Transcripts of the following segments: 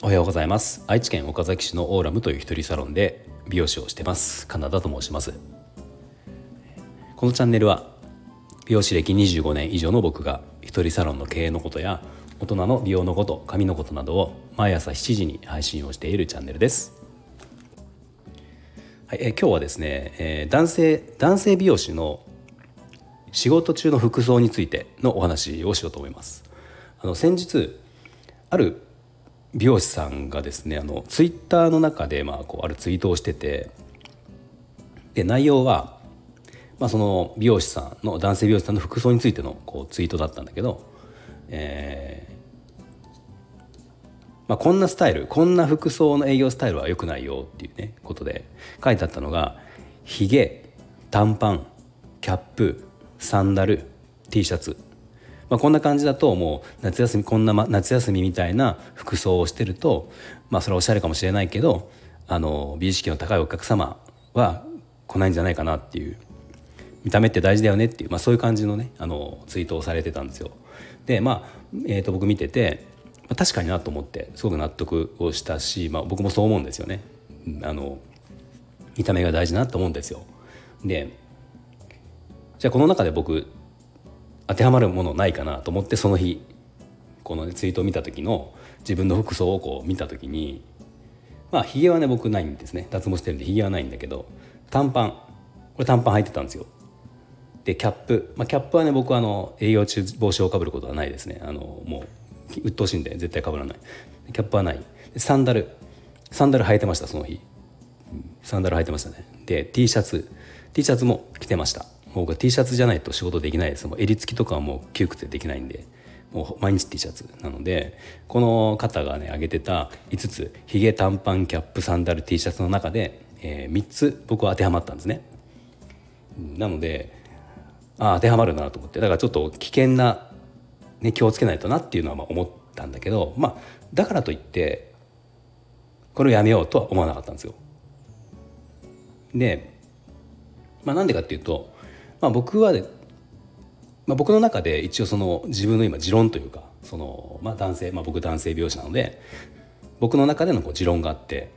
おはようございます。愛知県岡崎市のオーラムという一人サロンで美容師をしてます。カナダと申します。このチャンネルは美容師歴25年以上の僕が一人サロンの経営のことや大人の美容のこと髪のことなどを毎朝7時に配信をしているチャンネルです。はい、え今日はですね、えー、男性男性美容師の仕事中の服装についてのお話をしようと思います。あの先日ある美容師さんがですねあのツイッターの中で、まあ、こうあるツイートをしててで内容は、まあ、その美容師さんの男性美容師さんの服装についてのこうツイートだったんだけど、えまあ、こんなスタイルこんな服装の営業スタイルは良くないよっていうねことで書いてあったのがひげ短パンキャップサンダル T シャツ、まあ、こんな感じだともう夏休みこんな、夏休みみたいな服装をしてると、まあ、それはおしゃれかもしれないけどあの美意識の高いお客様は来ないんじゃないかなっていう見た目って大事だよねっていう、まあ、そういう感じのねあのツイートをされてたんですよ。でまあ、えー、と僕見ててま、確かになと思ってすごく納得をしたし、まあ、僕もそう思うんですよね。あの見た目が大事なと思うんですよ。でじゃあこの中で僕当てはまるものないかなと思ってその日この、ツイートを見た時の自分の服装をこう見た時にまあひげはね僕ないんですね。脱毛してるんでひげはないんだけど短パン。これ短パン履いてたんですよ。でキャップ、まあ、キャップはね僕はあの営業中帽子をかぶることはないですね。あのもう鬱陶しいんで絶対かぶらない。キャップはない。サンダル。サンダル履いてましたその日。サンダル履いてましたね。で T シャツ。T シャツも着てました。もう T シャツじゃないと仕事できないです。もう襟付きとかはもう窮屈でできないんで。もう毎日 T シャツなのでこの方がね挙げてた5つヒゲ短パンキャップサンダル T シャツの中で、えー、3つ僕は当てはまったんですね。なのであ当てはまるなと思って。だからちょっと危険なね、気をつけないとなっていうのはまあ思ったんだけど、まあ、だからといってこれをやめようとは思わなかったんですよ。で、まあ、なんでかっていうと、まあ、僕は、まあ、僕の中で一応その自分の今持論というかその、まあ、男性、まあ、僕男性美容師なので僕の中でのこう持論があって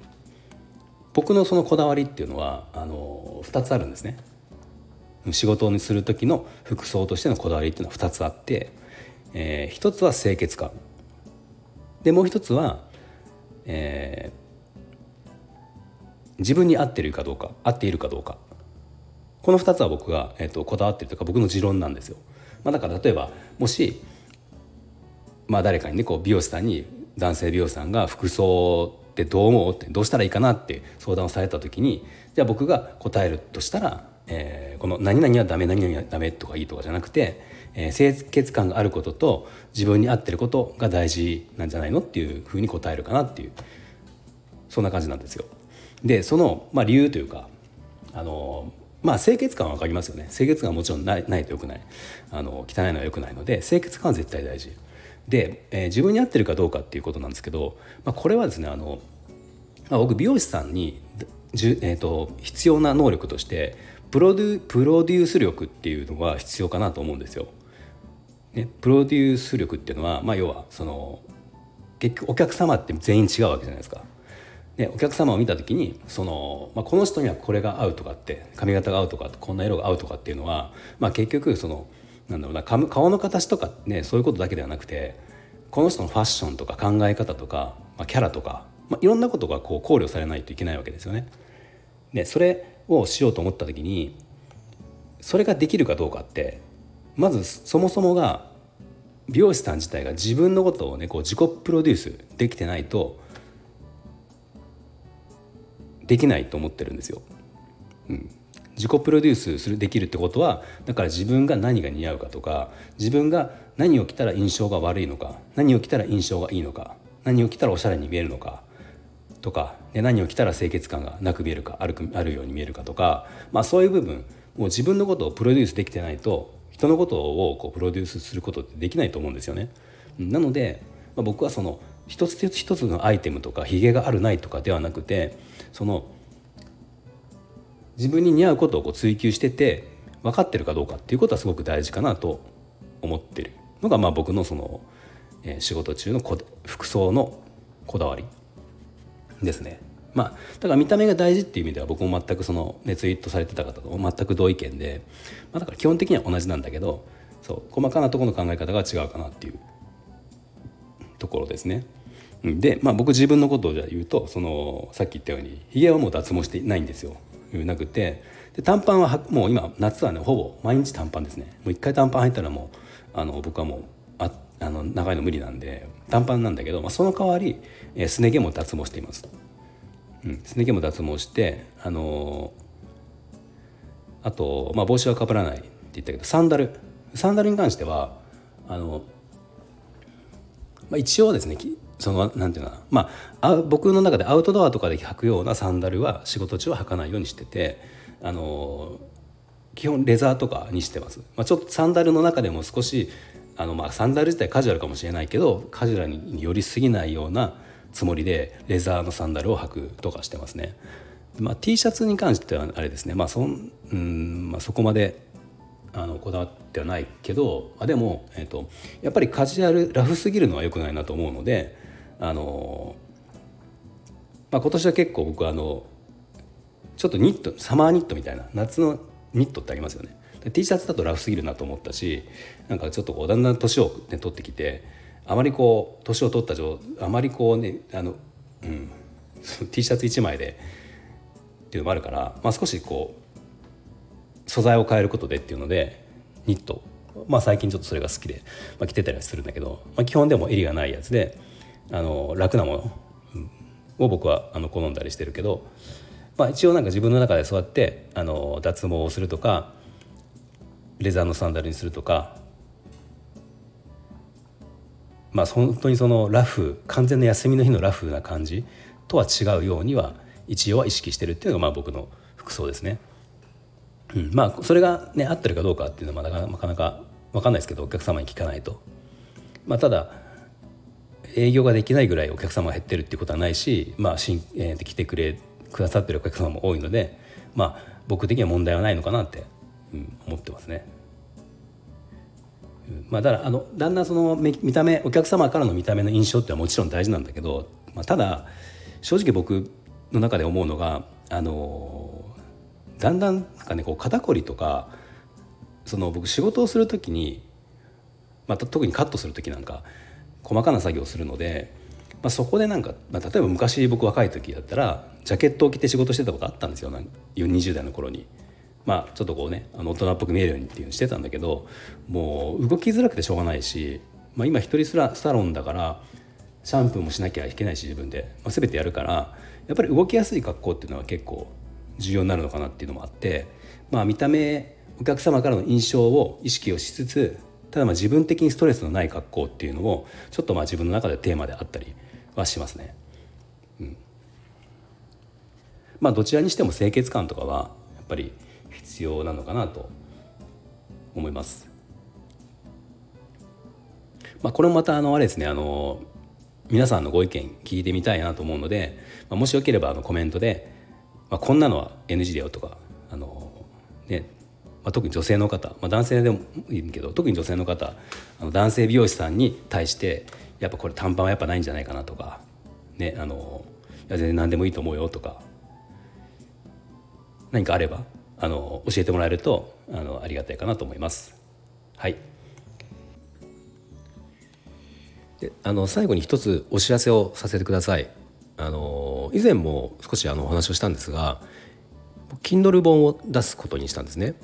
僕のそのこだわりっていうのはあの2つあるんですね。仕事にする時の服装としてのこだわりっていうのは2つあってえー、一つは清潔感でもう一つは、えー、自分に合ってるかどうか合っているかどうかこの2つは僕が、えーと、こだわってるというか僕の持論なんですよ。まあ、だから例えばもし、まあ、誰かにねこう美容師さんに男性美容師さんが服装ってどう思うってどうしたらいいかなって相談をされた時にじゃあ僕が答えるとしたら、えー、この「何々はダメ何々はダメ」とかいいとかじゃなくてえー、清潔感があることと自分に合ってることが大事なんじゃないのっていうふうに答えるかなっていうそんな感じなんですよ。でその、まあ、理由というかあのまあ清潔感は分かりますよね清潔感はもちろんないないとよくないあの汚いのはよくないので清潔感は絶対大事で、えー、自分に合ってるかどうかっていうことなんですけど、まあ、これはですねあの、まあ、僕美容師さんにじゅ、えーと必要な能力としてプロデュプロデュース力っていうのが必要かなと思うんですよ。ね、プロデュース力っていうのは、まあ、要はその結局お客様って全員違うわけじゃないですか。でお客様を見た時にその、まあ、この人にはこれが合うとかって髪型が合うとかこんな色が合うとかっていうのは、まあ、結局そのなんだろうな顔の形とかねそういうことだけではなくてこの人のファッションとか考え方とか、まあ、キャラとか、まあ、いろんなことがこう考慮されないといけないわけですよね。でそれをしようと思った時にそれができるかどうかってまずそもそもが美容師さん自体が自分のことをねこう自己プロデュースできてないとできないと思ってるんですよ。うん、自己プロデュースするできるってことはだから自分が何が似合うかとか自分が何を着たら印象が悪いのか何を着たら印象がいいのか何を着たらおしゃれに見えるのかとかで何を着たら清潔感がなく見えるかあるあるように見えるかとか、まあ、そういう部分もう自分のことをプロデュースできてないと人のことをこうプロデュースすることってできないと思うんですよね。なので、まあ、僕はその一つ一つのアイテムとかひげがあるないとかではなくてその自分に似合うことをこう追求してて分かってるかどうかっていうことはすごく大事かなと思ってるのがまあ僕のその、え、仕事中の服装のこだわりですね。まあ、だから見た目が大事っていう意味では僕も全くその、ね、ツイートされてた方と全く同意見で、まあ、だから基本的には同じなんだけどそう細かなところの考え方が違うかなっていうところですね。で、まあ、僕自分のことをじゃ言うとそのさっき言ったようにひげはもう脱毛してないんですよ。なくてで短パンはもう今夏はねほぼ毎日短パンですね。もう一回短パン入ったらもうあの僕はもうああの長いの無理なんで短パンなんだけど、まあ、その代わり、えー、すね毛も脱毛しています。うん、すね毛も脱毛してあのー、あと、まあ、帽子はかぶらないって言ったけどサンダル。サンダルに関してはあの、まあ、一応ですねそのなんていうかな、まあ、僕の中でアウトドアとかで履くようなサンダルは仕事中は履かないようにしててあの基本レザーとかにしてます、まあ、ちょっとサンダルの中でも少しあのまあサンダル自体カジュアルかもしれないけどカジュアルに寄りすぎないようなつもりでレザーのサンダルを履くとかしてますね。まあ、T シャツに関してはあれですね、まあそんうんまあ、そこまであのこだわってはないけどあでも、えーと、やっぱりカジュアルラフすぎるのは良くないなと思うのであの、まあ、今年は結構僕あのちょっとニットサマーニットみたいな夏のニットってありますよね。T シャツだとラフすぎるなと思ったしなんかちょっとこうだんだん年を、ね、取ってきてあまりこう年を取った状あまりこうねあの、うん、T シャツ1枚でっていうのもあるから、まあ、少しこう素材を変えることでっていうのでニットまあ最近ちょっとそれが好きで、まあ、着てたりするんだけど、まあ、基本でも襟がないやつであの楽なものを僕はあの好んだりしてるけど、まあ、一応なんか自分の中でそうやってあの脱毛をするとかレザーのサンダルにするとかまあ本当にそのラフ完全な休みの日のラフな感じとは違うようには一応は意識してるっていうのがまあ僕の服装ですね。うん、まあそれがね合ってるかどうかっていうのはなかなか分かんないですけどお客様に聞かないと。まあ、ただ営業ができないぐらいお客様が減ってるっていうことはないし、まあ新えー、来てくれくださってるお客様も多いので、まあ、僕的には問題はないのかなって、うん、思ってますね。まあ、だからあのだんだんその見た目お客様からの見た目の印象ってはもちろん大事なんだけど、まあ、ただ正直僕の中で思うのがあのだんだんなんかねこう肩こりとかその僕仕事をする時に、まあ、特にカットする時なんか細かな作業をするので、まあ、そこでなんか、まあ、例えば昔僕若い時だったらジャケットを着て仕事してたことあったんですよ20代の頃に。まあ、ちょっとこうねあの大人っぽく見えるようにっていうのしてたんだけどもう動きづらくてしょうがないし、まあ、今一人サロンだからシャンプーもしなきゃいけないし自分で、まあ、全てやるからやっぱり動きやすい格好っていうのは結構重要になるのかなっていうのもあって、まあ、見た目お客様からの印象を意識をしつつただまあ自分的にストレスのない格好っていうのをちょっとまあ自分の中でテーマであったりはしますね。うん、まあどちらにしても清潔感とかはやっぱり必要なのかなと思います。まあ、これもまたあのあれですねあの皆さんのご意見聞いてみたいなと思うので、まあ、もしよければあのコメントで、まあ、こんなのは NG だよとかあの、ねまあ、特に女性の方、まあ、男性でもいいけど特に女性の方あの男性美容師さんに対してやっぱこれ短パンはやっぱないんじゃないかなとか、ね、あのいや全然何でもいいと思うよとか何かあればあの教えてもらえるとあのありがたいかなと思います。はいであの最後に一つお知らせをさせてください。あの以前も少しあのお話をしたんですが Kindle 本を出すことにしたんですね。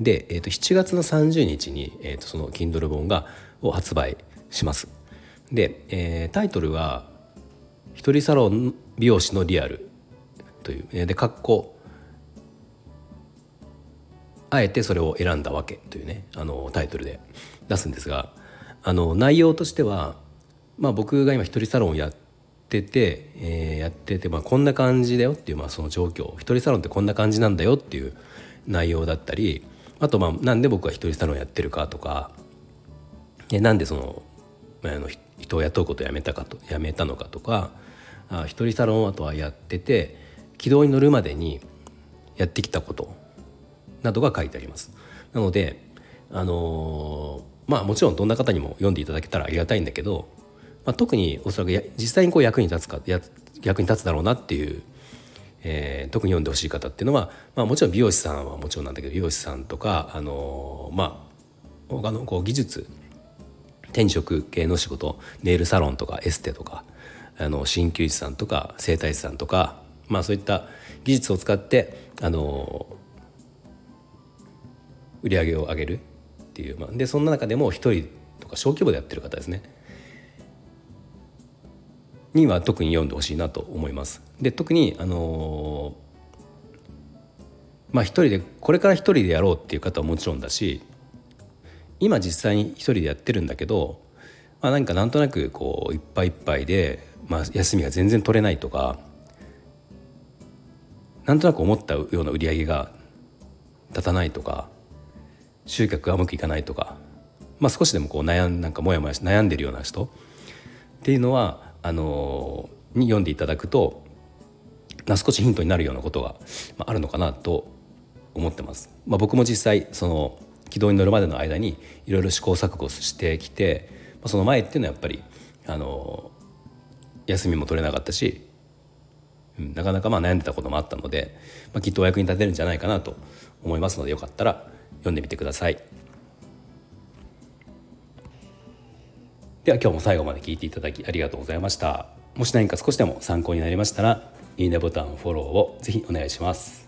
で、えー、と7月の30日に、えー、とその Kindle 本がを発売します。で、えー、タイトルは「一人サロン美容師のリアル」という、で括弧あえてそれを選んだわけ。というねあのタイトルで出すんですがあの内容としては、まあ、僕が今一人サロンをやってて、えー、やってて、まあ、こんな感じだよっていう、まあ、その状況。一人サロンってこんな感じなんだよっていう内容だったりあとまあなんで僕は一人サロンやってるかとかなんでその、あ、の人を雇うことをやめたかとやめたのかとかあ一人サロンあとはやってて軌道に乗るまでにやってきたことなどが書いてあります。なのであのー、まあもちろんどんな方にも読んでいただけたらありがたいんだけど、まあ、特におそらく実際にこう役に立つかや役に立つだろうなっていう、えー、特に読んでほしい方っていうのは、まあ、もちろん美容師さんはもちろんなんだけど美容師さんとか、あのー、まあ他のこう技術転職系の仕事ネイルサロンとかエステとかあの鍼灸師さんとか整体師さんとか、まあ、そういった技術を使ってあの売り上げを上げるっていう、まあ、でそんな中でも一人とか小規模でやってる方ですね。には特に読んでほしいなと思います。で特にあのまあ一人でこれから一人でやろうっていう方はもちろんだし今実際に一人でやってるんだけど、まあ、何かなんとなくこういっぱいいっぱいで、まあ、休みが全然取れないとかなんとなく思ったような売り上げが立たないとか集客がうまくいかないとか、まあ、少しでもこう悩んなんかモヤモヤ悩んでるような人っていうのはあのに読んでいただくと少しヒントになるようなことがあるのかなと思ってます。まあ、僕も実際その軌道に乗るまでの間にいろいろ試行錯誤してきてまその前っていうのはやっぱりあの休みも取れなかったし、うん、なかなかまあ悩んでたこともあったので、まあ、きっとお役に立てるんじゃないかなと思いますのでよかったら読んでみてください。では今日も最後まで聞いていただきありがとうございました。もし何か少しでも参考になりましたらいいねボタンフォローをぜひお願いします。